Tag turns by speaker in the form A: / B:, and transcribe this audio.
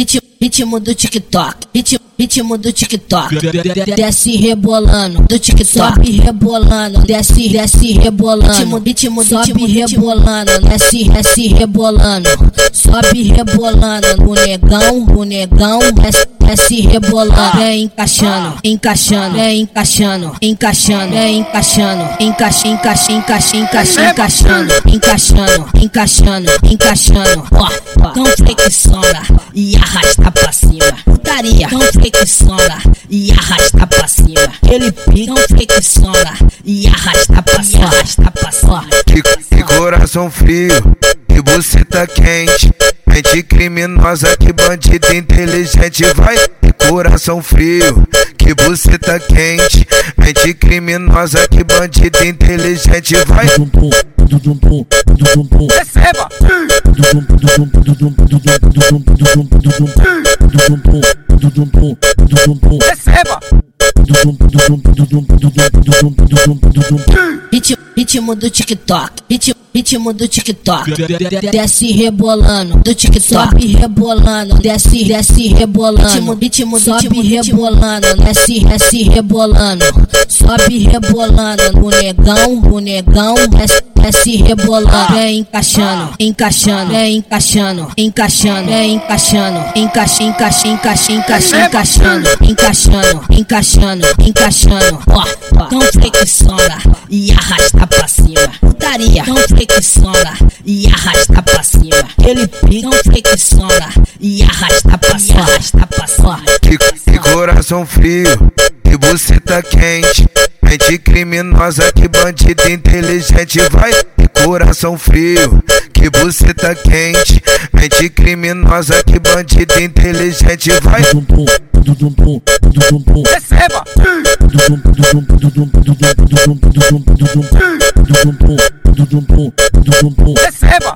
A: ritmo, ritmo do TikTok, ritmo, ritmo do TikTok. Desce rebolando, do TikTok, sobe rebolando, desce, desce rebolando. Ritmo, ritmo, sobe rebolando, desce, desce rebolando, sobe rebolando. O negão, o negão, desce, desce rebolando, vem encaixando, encaixando, vem encaixando, encaixando, vem encaixando, encaixa, encaixa, encaixa, encaixa, encaixando, encaixando, encaixando, encaixando. Ó, ó, não flexiona e arrasta pra cima. Putaria, não flexiona e arrasta pra cima. Ele pica, não flexiona e arrasta pra cima, arrasta pra cima.
B: Que, que coração frio, que você tá quente. Mente criminosa, que bandido inteligente. Vai, que coração frio, que você tá quente. Mente criminosa, que bandido inteligente. Vai,
C: Receba! Receba!
A: Ritmo do TikTok, ritmo, ritmo do TikTok. Desce rebolando, do TikTok, sobe rebolando, desce, desce rebolando. Ritmo, ritmo, sobe rebolando, desce, desce rebolando, sobe rebolando. O negão, o negão, desce, desce rebolando, vem encaixando, encaixando, vem encaixando, encaixando, vem encaixando, encaixa, encaixa, encaixa, encaixa, encaixando, encaixando, encaixando, encaixando. Ó, ó, não flexiona e arrasta pra cima. Putaria, não flexiona e arrasta pra cima. Ele pica, não flexiona e arrasta pra cima, arrasta pra cima.
B: que, que coração frio, que você tá quente. Mente criminosa, que bandido inteligente. Vai, que coração frio, que você tá quente. Mente criminosa, que bandido inteligente. Vai,
C: Receba! Receba!